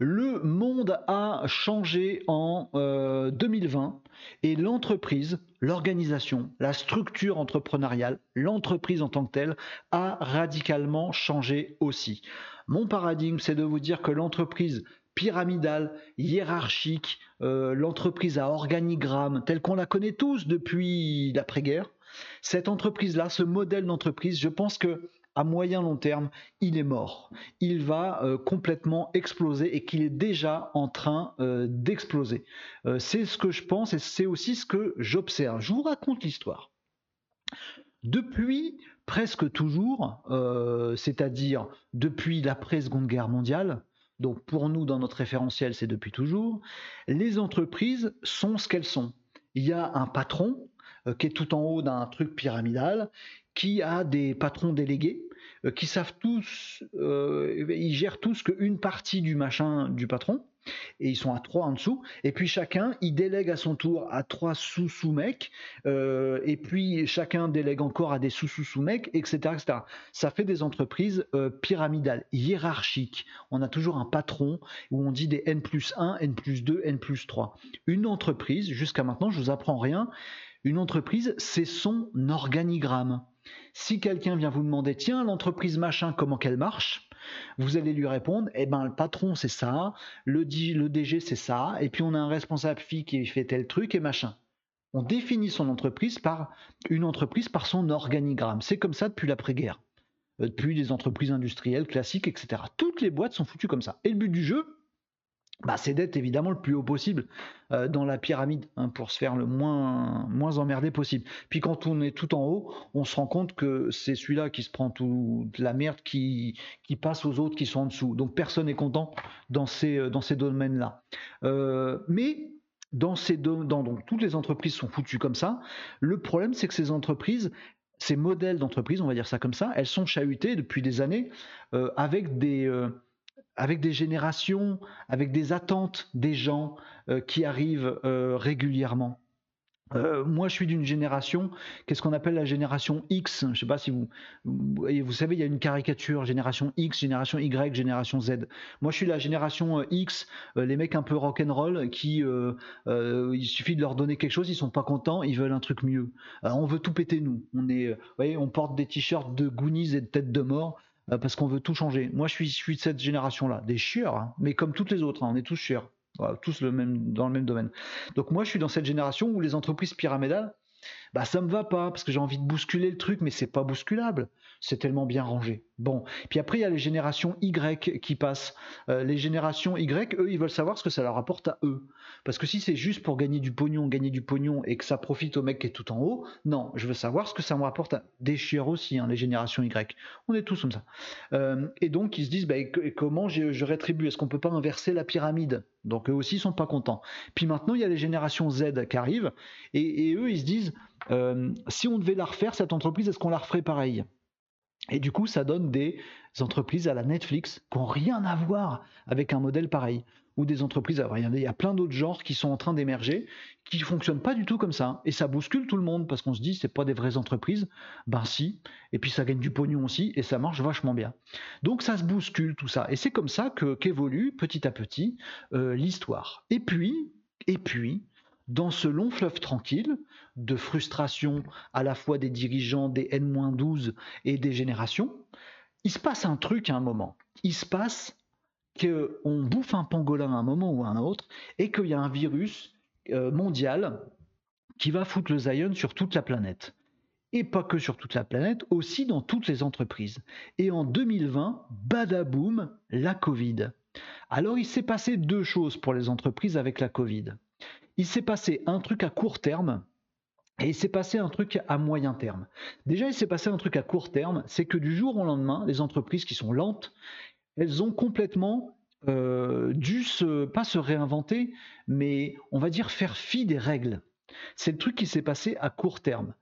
Le monde a changé en 2020 euh, et l'entreprise, l'organisation, la structure entrepreneuriale, l'entreprise en tant que telle a radicalement changé aussi. Mon paradigme, c'est de vous dire que l'entreprise pyramidale, hiérarchique, euh, l'entreprise à organigramme, telle qu'on la connaît tous depuis l'après-guerre, cette entreprise-là, ce modèle d'entreprise, je pense que à moyen long terme, il est mort. Il va euh, complètement exploser et qu'il est déjà en train euh, d'exploser. Euh, c'est ce que je pense et c'est aussi ce que j'observe. Je vous raconte l'histoire. Depuis presque toujours, c'est-à-dire depuis l'après-seconde guerre mondiale, donc pour nous dans notre référentiel c'est depuis toujours, les entreprises sont ce qu'elles sont. Il y a un patron qui est tout en haut d'un truc pyramidal, qui a des patrons délégués euh, qui savent tous, euh, ils gèrent tous qu'une partie du machin du patron, et ils sont à trois en dessous, et puis chacun, il délègue à son tour à trois sous-sous-mecs, euh, et puis chacun délègue encore à des sous-sous-sous-mecs, etc., etc. Ça fait des entreprises pyramidales, hiérarchiques. On a toujours un patron où on dit des N plus 1, N plus 2, N plus 3. Une entreprise, jusqu'à maintenant, je vous apprends rien, une entreprise, c'est son organigramme. Si quelqu'un vient vous demander, tiens, l'entreprise machin, comment qu'elle marche vous allez lui répondre, eh ben le patron c'est ça, le, le DG c'est ça, et puis on a un responsable fille qui fait tel truc et machin. On définit son entreprise par une entreprise par son organigramme. C'est comme ça depuis l'après-guerre, euh, depuis les entreprises industrielles classiques, etc. Toutes les boîtes sont foutues comme ça. Et le but du jeu, bah, c'est d'être évidemment le plus haut possible euh, dans la pyramide hein, pour se faire le moins, moins emmerdé possible. Puis quand on est tout en haut, on se rend compte que c'est celui-là qui se prend toute la merde qui, qui passe aux autres qui sont en dessous. Donc personne n'est content dans ces, euh, dans ces domaines-là. Euh, mais dans ces dans, donc toutes les entreprises sont foutues comme ça. Le problème, c'est que ces entreprises, ces modèles d'entreprise, on va dire ça comme ça, elles sont chahutées depuis des années avec des avec des générations, avec des attentes des gens euh, qui arrivent euh, régulièrement. Euh, moi, je suis d'une génération, qu'est-ce qu'on appelle la génération X? Je ne sais pas si vous, vous, savez, il y a une caricature génération X, génération Y, génération Z. Moi, je suis la génération X, les mecs un peu rock'n'roll qui, il suffit de leur donner quelque chose, ils sont pas contents, ils veulent un truc mieux. on veut tout péter nous. On est, voyez, on porte des t-shirts de Goonies et de têtes de mort. Euh, parce qu'on veut tout changer. Moi, je suis, de cette génération-là, des chieurs, hein, mais comme toutes les autres, hein, on est tous chieurs, tous dans le même domaine. Donc moi, je suis dans cette génération où les entreprises pyramidales, bah ça me va pas parce que j'ai envie de bousculer le truc, mais c'est pas bousculable c'est tellement bien rangé. Bon, puis après il y a les générations Y qui passent. Euh, les générations Y, eux, ils veulent savoir ce que ça leur apporte à eux. Parce que si c'est juste pour gagner du pognon, gagner du pognon et que ça profite au mec qui est tout en haut, non, je veux savoir ce que ça me rapporte à chiens aussi, hein, les générations Y. On est tous comme ça. Euh, et donc ils se disent, bah, comment je, rétribue? Est-ce qu'on peut pas inverser la pyramide? Donc eux aussi ils sont pas contents. Puis maintenant il y a les générations Z qui arrivent et, eux ils se disent, euh, si on devait la refaire cette entreprise, est-ce qu'on la referait pareil? Et du coup, ça donne des entreprises à la Netflix qui n'ont rien à voir avec un modèle pareil. Ou des entreprises, il y a plein d'autres genres qui sont en train d'émerger, qui ne fonctionnent pas du tout comme ça. Et ça bouscule tout le monde parce qu'on se dit, c'est pas des vraies entreprises. Ben si. Et puis ça gagne du pognon aussi et ça marche vachement bien. Donc ça se bouscule tout ça. Et c'est comme ça que qu'évolue petit à petit euh, l'histoire. Et puis, et puis, dans ce long fleuve tranquille de frustration à la fois des dirigeants des N-12 et des générations, il se passe un truc à un moment. Il se passe qu'on bouffe un pangolin à un moment ou à un autre et qu'il y a un virus euh, mondial qui va foutre le Zion sur toute la planète. Et pas que sur toute la planète, aussi dans toutes les entreprises. Et en 2020, badaboum, la Covid. Alors il s'est passé deux choses pour les entreprises avec la Covid il s'est passé un truc à court terme et il s'est passé un truc à moyen terme. Déjà, il s'est passé un truc à court terme, c'est que du jour au lendemain, les entreprises qui sont lentes, elles ont complètement euh, dû se, pas se réinventer, mais on va dire faire fi des règles. C'est le truc qui s'est passé à court terme.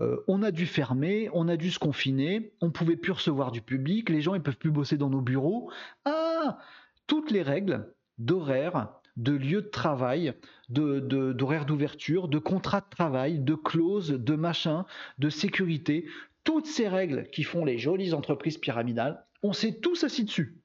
Euh, on a dû fermer, on a dû se confiner, on pouvait plus recevoir du public, les gens ils peuvent plus bosser dans nos bureaux. Ah, toutes les règles d'horaire, de lieu de travail, d'horaire de, d'ouverture, de contrat de travail, de clauses, de machin, de sécurité, toutes ces règles qui font les jolies entreprises pyramidales, on s'est tous assis dessus.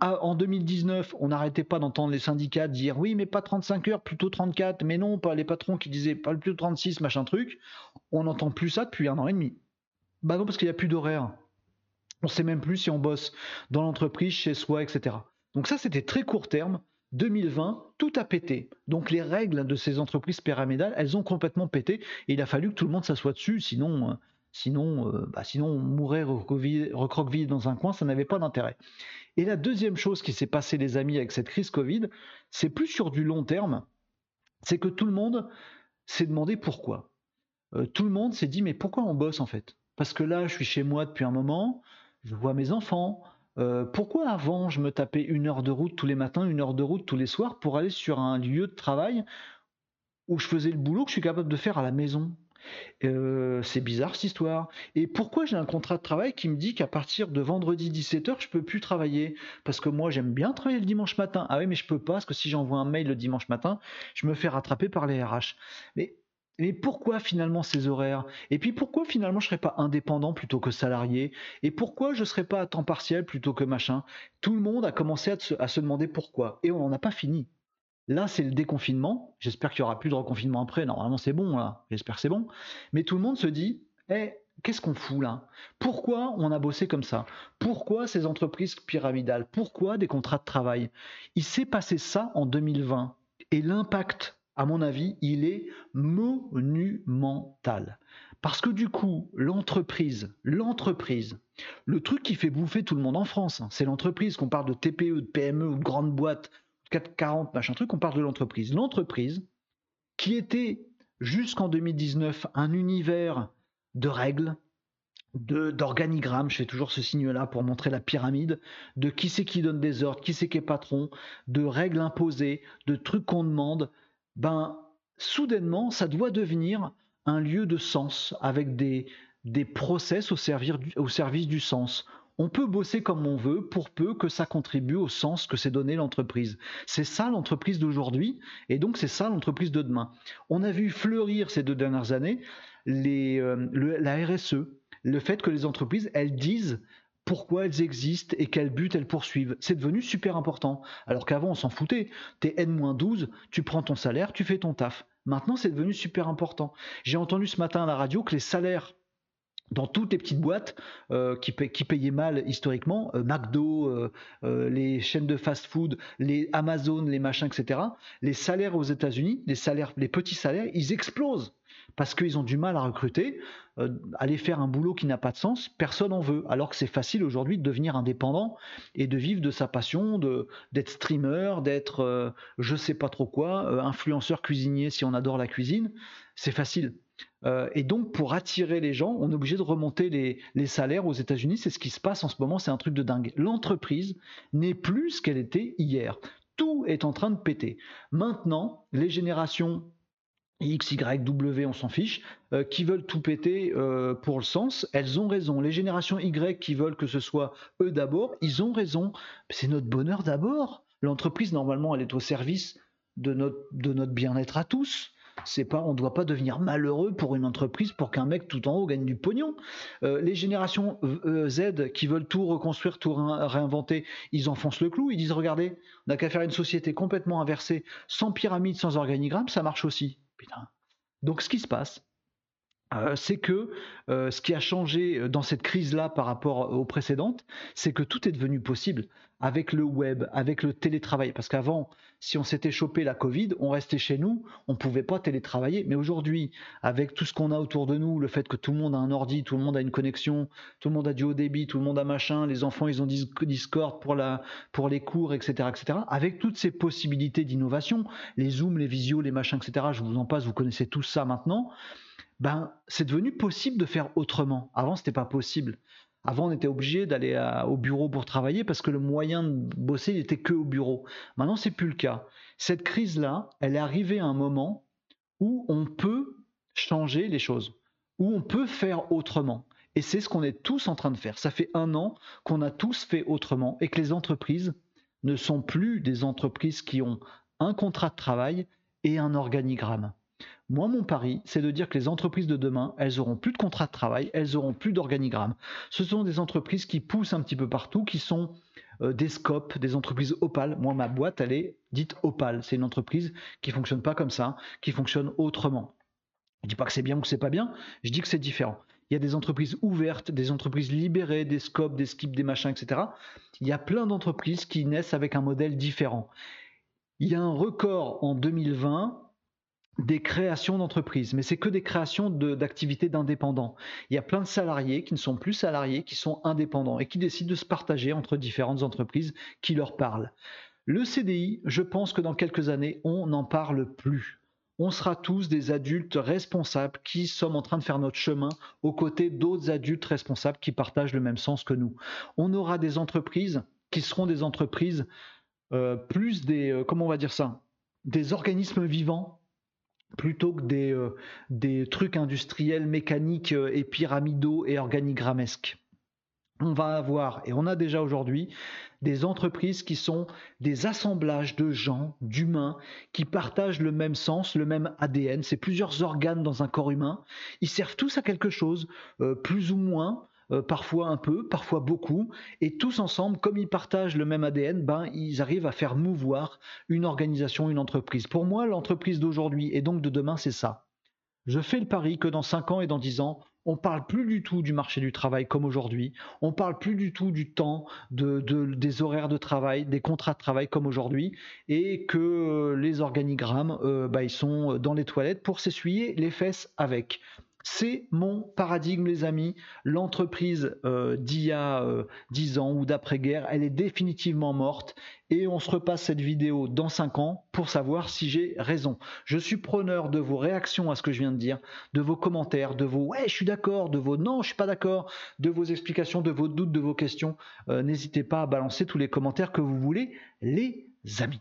En 2019, on n'arrêtait pas d'entendre les syndicats dire oui, mais pas 35 heures, plutôt 34, mais non, pas les patrons qui disaient pas plus de 36, machin truc. On n'entend plus ça depuis un an et demi. Bah non, parce qu'il n'y a plus d'horaire. On ne sait même plus si on bosse dans l'entreprise, chez soi, etc. Donc ça, c'était très court terme. 2020, tout a pété. Donc les règles de ces entreprises pyramidales, elles ont complètement pété. Et il a fallu que tout le monde s'assoie dessus, sinon, euh, sinon, euh, bah sinon on mourrait recroquevillé dans un coin, ça n'avait pas d'intérêt. Et la deuxième chose qui s'est passée, les amis, avec cette crise Covid, c'est plus sur du long terme, c'est que tout le monde s'est demandé pourquoi. Euh, tout le monde s'est dit mais pourquoi on bosse en fait? Parce que là, je suis chez moi depuis un moment, je vois mes enfants. Euh, pourquoi avant je me tapais une heure de route tous les matins, une heure de route tous les soirs pour aller sur un lieu de travail où je faisais le boulot que je suis capable de faire à la maison? Euh, c'est bizarre cette histoire. Et pourquoi j'ai un contrat de travail qui me dit qu'à partir de vendredi 17h, je peux plus travailler? Parce que moi, j'aime bien travailler le dimanche matin. Ah oui, mais je peux pas, parce que si j'envoie un mail le dimanche matin, je me fais rattraper par les RH. Mais, mais pourquoi finalement ces horaires? Et puis pourquoi finalement je serais pas indépendant plutôt que salarié? Et pourquoi je serais pas à temps partiel plutôt que machin? Tout le monde a commencé à se, demander pourquoi. Et on n'en a pas fini. Là, c'est le déconfinement. J'espère qu'il n'y aura plus de reconfinement après. Normalement, c'est bon, là. J'espère que c'est bon. Mais tout le monde se dit, eh, qu'est-ce qu'on fout là? Pourquoi on a bossé comme ça? Pourquoi ces entreprises pyramidales? Pourquoi des contrats de travail? Il s'est passé ça en 2020. Et l'impact, à mon avis, il est monumental. Parce que du coup, l'entreprise, l'entreprise, le truc qui fait bouffer tout le monde en France, hein, c'est l'entreprise, qu'on parle de TPE, de PME ou de grandes boîtes 440, machin truc, on parle de l'entreprise. L'entreprise, qui était jusqu'en 2019 un univers de règles, d'organigrammes, je fais toujours ce signe-là pour montrer la pyramide, de qui c'est qui donne des ordres, qui c'est qui est patron, de règles imposées, de trucs qu'on demande, ben soudainement, ça doit devenir un lieu de sens avec des, des process au, au service du sens, on peut bosser comme on veut pour peu que ça contribue au sens que s'est donné l'entreprise. C'est ça l'entreprise d'aujourd'hui et donc c'est ça l'entreprise de demain. On a vu fleurir ces deux dernières années euh, la RSE, le fait que les entreprises, elles disent pourquoi elles existent et quel but elles poursuivent. C'est devenu super important. Alors qu'avant, on s'en foutait. T'es N-12, tu prends ton salaire, tu fais ton taf. Maintenant, c'est devenu super important. J'ai entendu ce matin à la radio que les salaires dans toutes les petites boîtes euh, qui, payaient mal historiquement, euh, McDo, euh, les chaînes de fast-food, les Amazon, les machins, etc. Les salaires aux États-Unis, les petits salaires, ils explosent parce qu'ils ont du mal à recruter. aller faire un boulot qui n'a pas de sens, personne en veut. Alors que c'est facile aujourd'hui de devenir indépendant et de vivre de sa passion, d'être streamer, d'être je sais pas trop quoi, influenceur cuisinier si on adore la cuisine. C'est facile. Euh, et donc, pour attirer les gens, on est obligé de remonter les, salaires aux États-Unis. C'est ce qui se passe en ce moment, c'est un truc de dingue. L'entreprise n'est plus ce qu'elle était hier. Tout est en train de péter. Maintenant, les générations X, Y, W, on s'en fiche, euh, qui veulent tout péter euh, pour le sens, elles ont raison. Les générations Y qui veulent que ce soit eux d'abord, ils ont raison. C'est notre bonheur d'abord. L'entreprise, normalement, elle est au service de notre bien-être à tous c'est pas, on doit pas devenir malheureux pour une entreprise pour qu'un mec tout en haut gagne du pognon. Euh, les générations Z qui veulent tout reconstruire, tout réinventer, ils enfoncent le clou. Ils disent regardez, on n'a qu'à faire une société complètement inversée, sans pyramide, sans organigramme, ça marche aussi. Putain. Donc ce qui se passe, c'est que ce qui a changé dans cette crise-là par rapport aux précédentes, c'est que tout est devenu possible avec le web, avec le télétravail. Parce qu'avant, si on s'était chopé la Covid, on restait chez nous, on ne pouvait pas télétravailler. Mais aujourd'hui, avec tout ce qu'on a autour de nous, le fait que tout le monde a un ordi, tout le monde a une connexion, tout le monde a du haut débit, tout le monde a machin, les enfants ils ont Discord pour, la, pour les cours, etc., etc. Avec toutes ces possibilités d'innovation, les Zooms, les visios, les machins, etc. Je vous en passe, vous connaissez tout ça maintenant. Ben, c'est devenu possible de faire autrement. Avant, c'était pas possible. Avant, on était obligé d'aller au bureau pour travailler parce que le moyen de bosser, il était que au bureau. Maintenant, c'est plus le cas. Cette crise-là, elle est arrivée à un moment où on peut changer les choses, où on peut faire autrement. Et c'est ce qu'on est tous en train de faire. Ça fait un an qu'on a tous fait autrement et que les entreprises ne sont plus des entreprises qui ont un contrat de travail et un organigramme. Moi, mon pari, c'est de dire que les entreprises de demain, elles auront plus de contrat de travail, elles auront plus d'organigramme. Ce sont des entreprises qui poussent un petit peu partout, qui sont des scopes, des entreprises Opal. Moi, ma boîte, elle est dite Opal. C'est une entreprise qui fonctionne pas comme ça, qui fonctionne autrement. Je dis pas que c'est bien ou que c'est pas bien, je dis que c'est différent. Il y a des entreprises ouvertes, des entreprises libérées, des scopes, des skips, des machins, etc. Il y a plein d'entreprises qui naissent avec un modèle différent. Il y a un record en 2020 des créations d'entreprises, mais c'est que des créations d'activités d'indépendants. Il y a plein de salariés qui ne sont plus salariés, qui sont indépendants et qui décident de se partager entre différentes entreprises qui leur parlent. Le CDI, je pense que dans quelques années, on n'en parle plus. On sera tous des adultes responsables qui sommes en train de faire notre chemin aux côtés d'autres adultes responsables qui partagent le même sens que nous. On aura des entreprises qui seront des entreprises euh, plus des, euh, comment on va dire ça, des organismes vivants plutôt que des, euh, des trucs industriels, mécaniques et pyramidaux et organigrammesques. On va avoir, et on a déjà aujourd'hui, des entreprises qui sont des assemblages de gens, d'humains, qui partagent le même sens, le même ADN. C'est plusieurs organes dans un corps humain. Ils servent tous à quelque chose, plus ou moins, euh, parfois un peu, parfois beaucoup, et tous ensemble, comme ils partagent le même ADN, ben, ils arrivent à faire mouvoir une organisation, une entreprise. Pour moi, l'entreprise d'aujourd'hui et donc de demain, c'est ça. Je fais le pari que dans 5 ans et dans 10 ans, on parle plus du tout du marché du travail comme aujourd'hui. On parle plus du tout du temps, de, des horaires de travail, des contrats de travail comme aujourd'hui, et que euh, les organigrammes, euh, bah, ils sont dans les toilettes pour s'essuyer les fesses avec. C'est mon paradigme, les amis. L'entreprise euh, d'il y a euh, 10 ans ou d'après-guerre, elle est définitivement morte. Et on se repasse cette vidéo dans 5 ans pour savoir si j'ai raison. Je suis preneur de vos réactions à ce que je viens de dire, de vos commentaires, de vos ouais, je suis d'accord, de vos non, je suis pas d'accord, de vos explications, de vos doutes, de vos questions. Euh, n'hésitez pas à balancer tous les commentaires que vous voulez, les amis.